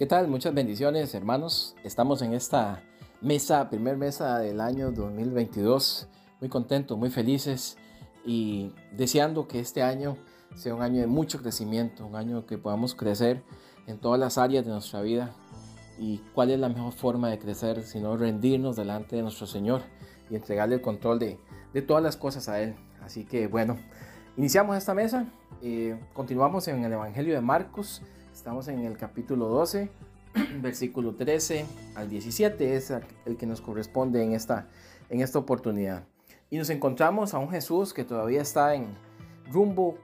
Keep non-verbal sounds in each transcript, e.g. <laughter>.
¿Qué tal? Muchas bendiciones, hermanos. Estamos en esta mesa, primer mesa del año 2022. Muy contentos, muy felices y deseando que este año sea un año de mucho crecimiento, un año que podamos crecer en todas las áreas de nuestra vida. ¿Y cuál es la mejor forma de crecer sino rendirnos delante de nuestro Señor y entregarle el control de, de todas las cosas a Él? Así que bueno, iniciamos esta mesa, eh, continuamos en el Evangelio de Marcos. Estamos en el capítulo 12, <clears throat> versículo 13 al 17, es el que nos corresponde en esta, en esta oportunidad. Y nos encontramos a un Jesús que todavía está en rumbo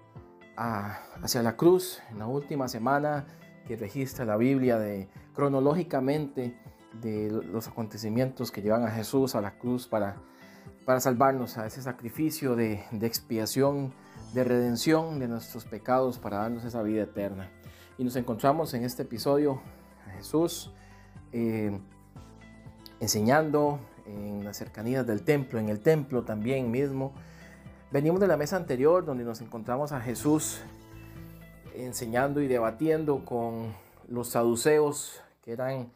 hacia la cruz, en la última semana que registra la Biblia de, cronológicamente de los acontecimientos que llevan a Jesús a la cruz para, para salvarnos a ese sacrificio de, de expiación, de redención de nuestros pecados para darnos esa vida eterna. Y nos encontramos en este episodio a Jesús eh, enseñando en las cercanías del templo, en el templo también mismo. Venimos de la mesa anterior donde nos encontramos a Jesús enseñando y debatiendo con los saduceos, que eran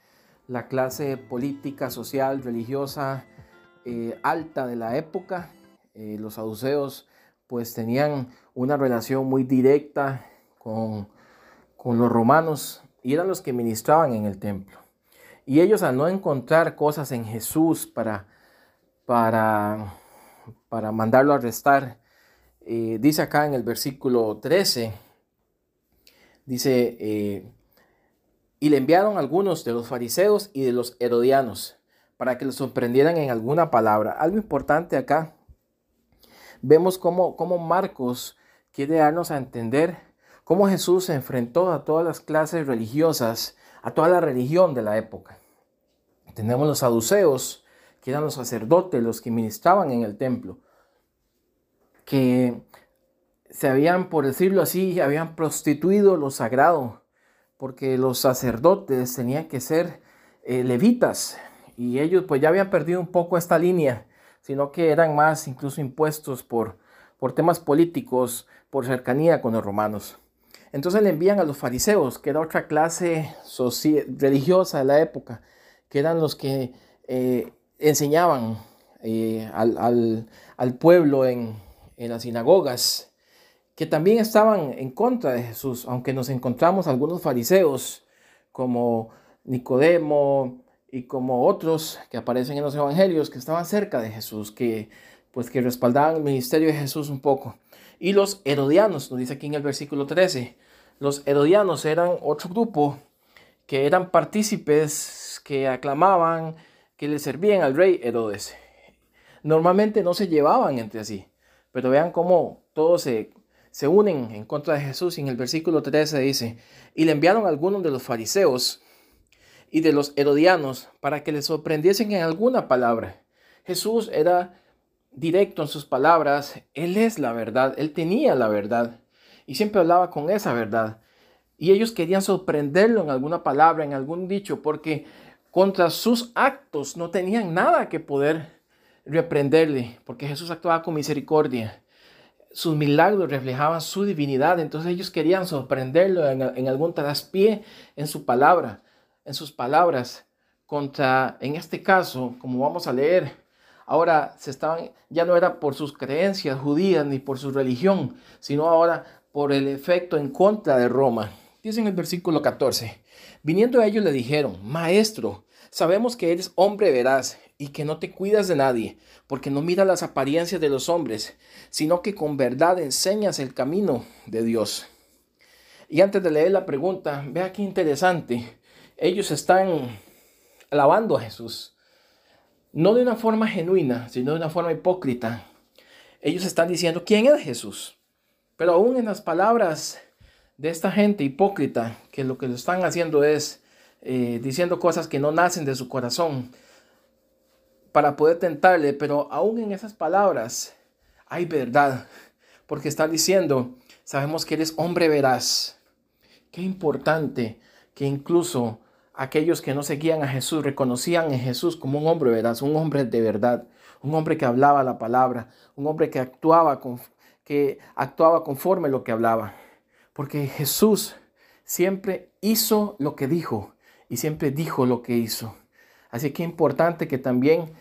la clase política, social, religiosa eh, alta de la época. Eh, los saduceos pues tenían una relación muy directa con con los romanos y eran los que ministraban en el templo. Y ellos al no encontrar cosas en Jesús para, para, para mandarlo a arrestar, eh, dice acá en el versículo 13, dice, eh, y le enviaron algunos de los fariseos y de los herodianos para que los sorprendieran en alguna palabra. Algo importante acá, vemos cómo, cómo Marcos quiere darnos a entender cómo Jesús se enfrentó a todas las clases religiosas, a toda la religión de la época. Tenemos los saduceos, que eran los sacerdotes, los que ministraban en el templo, que se habían, por decirlo así, habían prostituido lo sagrado, porque los sacerdotes tenían que ser eh, levitas, y ellos pues ya habían perdido un poco esta línea, sino que eran más incluso impuestos por, por temas políticos, por cercanía con los romanos. Entonces le envían a los fariseos, que era otra clase religiosa de la época, que eran los que eh, enseñaban eh, al, pueblo en, en las sinagogas, que también estaban en contra de Jesús, aunque nos encontramos algunos fariseos como Nicodemo y como otros que aparecen en los evangelios que estaban cerca de Jesús, que pues que respaldaban el ministerio de Jesús un poco. Y los herodianos, nos dice aquí en el versículo 13, los herodianos eran otro grupo que eran partícipes, que aclamaban, que le servían al rey Herodes. Normalmente no se llevaban entre sí, pero vean cómo todos se, se unen en contra de Jesús. En el versículo 13 dice, y le enviaron algunos de los fariseos y de los herodianos para que le sorprendiesen en alguna palabra. Jesús era directo en sus palabras, Él es la verdad, Él tenía la verdad y siempre hablaba con esa verdad. Y ellos querían sorprenderlo en alguna palabra, en algún dicho, porque contra sus actos no tenían nada que poder reprenderle, porque Jesús actuaba con misericordia. Sus milagros reflejaban su divinidad, entonces ellos querían sorprenderlo en, en algún traspié en su palabra, en sus palabras, contra, en este caso, como vamos a leer, ahora se estaban, ya no era por sus creencias judías ni por su religión, sino ahora por el efecto en contra de Roma. Dice en el versículo 14, viniendo a ellos le dijeron, Maestro, sabemos que eres hombre veraz y que no te cuidas de nadie, porque no miras las apariencias de los hombres, sino que con verdad enseñas el camino de Dios. Y antes de leer la pregunta, vea qué interesante. Ellos están alabando a Jesús no de una forma genuina, sino de una forma hipócrita. Ellos están diciendo, ¿quién es Jesús? Pero aún en las palabras de esta gente hipócrita, que lo que lo están haciendo es eh, diciendo cosas que no nacen de su corazón para poder tentarle, pero aún en esas palabras hay verdad, porque están diciendo, sabemos que eres hombre veraz. Qué importante que incluso aquellos que no seguían a Jesús reconocían en Jesús como un hombre veraz, un hombre de verdad, un hombre que hablaba la palabra, un hombre que actuaba, con, que actuaba conforme lo que hablaba. Porque Jesús siempre hizo lo que dijo y siempre dijo lo que hizo. Así que es importante que también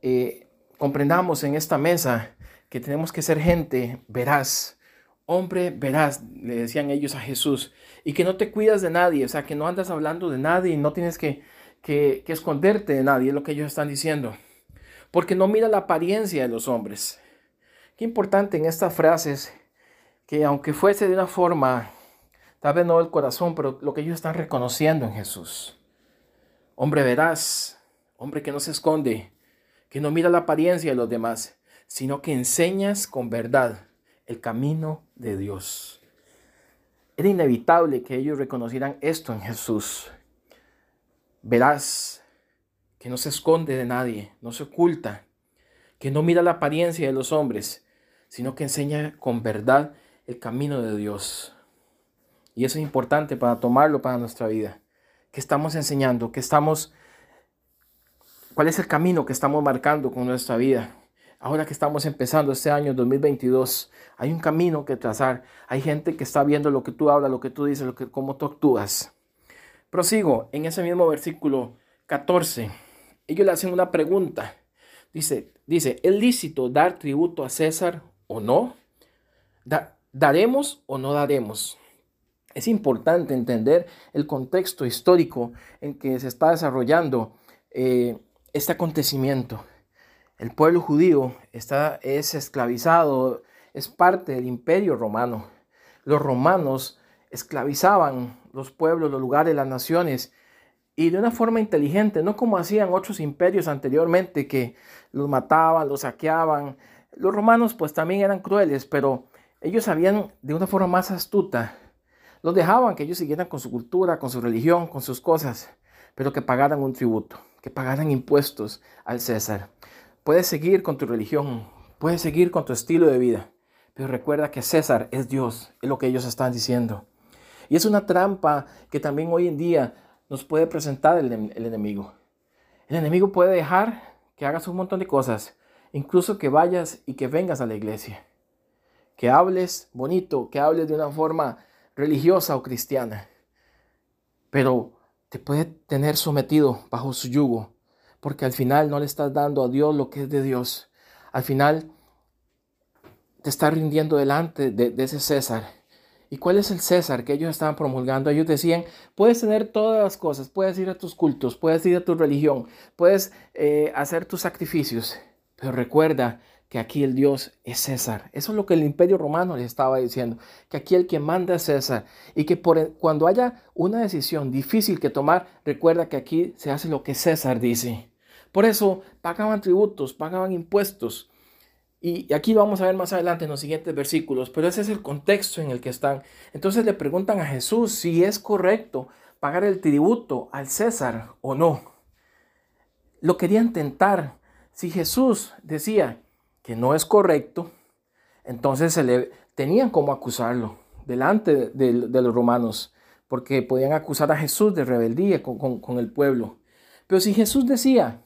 eh, comprendamos en esta mesa que tenemos que ser gente veraz, hombre veraz, le decían ellos a Jesús, y que no te cuidas de nadie, o sea, que no andas hablando de nadie y no tienes que, que, que esconderte de nadie, es lo que ellos están diciendo, porque no mira la apariencia de los hombres. Qué importante en estas frases que aunque fuese de una forma, tal vez no del corazón, pero lo que ellos están reconociendo en Jesús. Hombre veraz, hombre que no se esconde, que no mira la apariencia de los demás, sino que enseñas con verdad el camino de Dios. Era inevitable que ellos reconocieran esto en Jesús. Verás que no se esconde de nadie, no se oculta, que no mira la apariencia de los hombres, sino que enseña con verdad el camino de Dios. Y eso es importante para tomarlo para nuestra vida. ¿Qué estamos enseñando? ¿Qué estamos ¿Cuál es el camino que estamos marcando con nuestra vida? Ahora que estamos empezando este año 2022, hay un camino que trazar. Hay gente que está viendo lo que tú hablas, lo que tú dices, lo que, cómo tú actúas. Prosigo en ese mismo versículo 14. Ellos le hacen una pregunta. Dice, dice, ¿es lícito dar tributo a César o no? ¿Daremos o no daremos? Es importante entender el contexto histórico en que se está desarrollando eh, este acontecimiento. El pueblo judío está, es esclavizado, es parte del imperio romano. Los romanos esclavizaban los pueblos, los lugares, las naciones, y de una forma inteligente, no como hacían otros imperios anteriormente que los mataban, los saqueaban. Los romanos pues también eran crueles, pero ellos sabían de una forma más astuta. Los dejaban que ellos siguieran con su cultura, con su religión, con sus cosas, pero que pagaran un tributo que pagaran impuestos al César. Puedes seguir con tu religión, puedes seguir con tu estilo de vida, pero recuerda que César es Dios, es lo que ellos están diciendo. Y es una trampa que también hoy en día nos puede presentar el, enemigo. El enemigo puede dejar que hagas un montón de cosas, incluso que vayas y que vengas a la iglesia, que hables bonito, que hables de una forma religiosa o cristiana, pero te puede tener sometido bajo su yugo, porque al final no le estás dando a Dios lo que es de Dios. Al final te está rindiendo delante de, ese César. ¿Y cuál es el César que ellos estaban promulgando? Ellos decían, puedes tener todas las cosas, puedes ir a tus cultos, puedes ir a tu religión, puedes eh, hacer tus sacrificios, pero recuerda que aquí el Dios es César. Eso es lo que el imperio romano les estaba diciendo, que aquí el que manda es César y que por, cuando haya una decisión difícil que tomar, recuerda que aquí se hace lo que César dice. Por eso pagaban tributos, pagaban impuestos. Y aquí vamos a ver más adelante en los siguientes versículos, pero ese es el contexto en el que están. Entonces le preguntan a Jesús si es correcto pagar el tributo al César o no. Lo querían tentar. Si Jesús decía, que no es correcto, entonces se le tenían como acusarlo delante de, los romanos, porque podían acusar a Jesús de rebeldía con, el pueblo. Pero si Jesús decía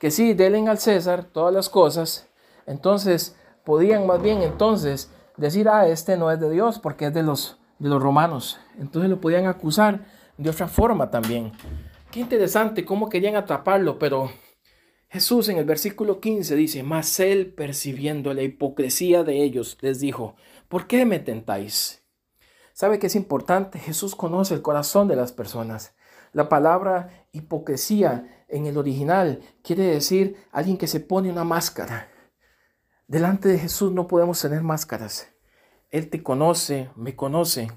que sí, denle al César todas las cosas, entonces podían más bien entonces decir, ah, este no es de Dios porque es de los, de los romanos. Entonces lo podían acusar de otra forma también. Qué interesante cómo querían atraparlo, pero Jesús en el versículo 15 dice, mas él percibiendo la hipocresía de ellos les dijo, ¿por qué me tentáis? ¿Sabe que es importante? Jesús conoce el corazón de las personas. La palabra hipocresía en el original quiere decir alguien que se pone una máscara. Delante de Jesús no podemos tener máscaras. Él te conoce, me conoce.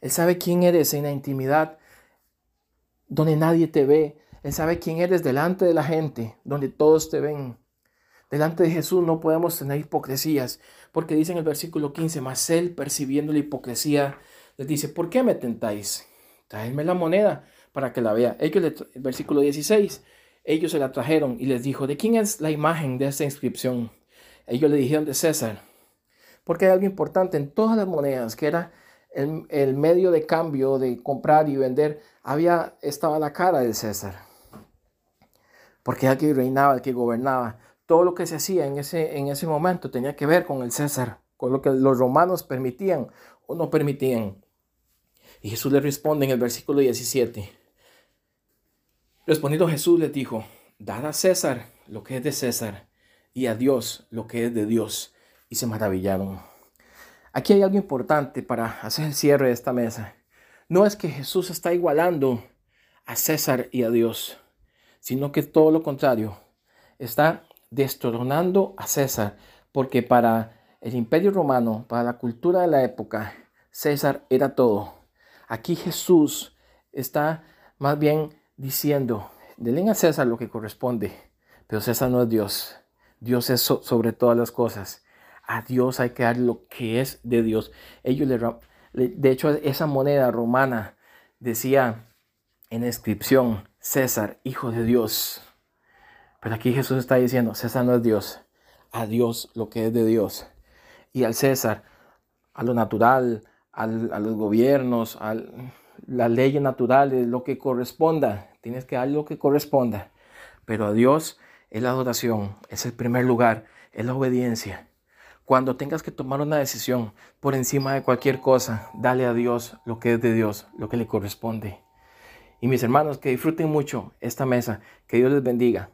Él sabe quién eres en la intimidad, donde nadie te ve, él sabe quién eres delante de la gente, donde todos te ven. Delante de Jesús no podemos tener hipocresías, porque dice en el versículo 15, mas Él percibiendo la hipocresía, les dice, ¿por qué me tentáis? Traedme la moneda para que la vea. Ellos, el versículo 16, ellos se la trajeron y les dijo, ¿de quién es la imagen de esta inscripción? Ellos le dijeron de César, porque hay algo importante en todas las monedas, que era el, medio de cambio de comprar y vender, había, estaba la cara de César porque el que reinaba, el que gobernaba. Todo lo que se hacía en ese, en ese momento tenía que ver con el César, con lo que los romanos permitían o no permitían. Y Jesús le responde en el versículo 17, Respondiendo Jesús les dijo, dad a César lo que es de César y a Dios lo que es de Dios. Y se maravillaron. Aquí hay algo importante para hacer el cierre de esta mesa. No es que Jesús está igualando a César y a Dios, sino que todo lo contrario, está destronando a César, porque para el imperio romano, para la cultura de la época, César era todo. Aquí Jesús está más bien diciendo, denle a César lo que corresponde, pero César no es Dios. Dios es sobre todas las cosas. A Dios hay que dar lo que es de Dios. Ellos le, de hecho, esa moneda romana decía en inscripción, César, hijo de Dios. Pero aquí Jesús está diciendo, César no es Dios. A Dios lo que es de Dios. Y al César, a lo natural, a los gobiernos, a las leyes naturales, lo que corresponda. Tienes que dar lo que corresponda. Pero a Dios es la adoración, es el primer lugar, es la obediencia. Cuando tengas que tomar una decisión por encima de cualquier cosa, dale a Dios lo que es de Dios, lo que le corresponde. Y mis hermanos, que disfruten mucho esta mesa. Que Dios les bendiga.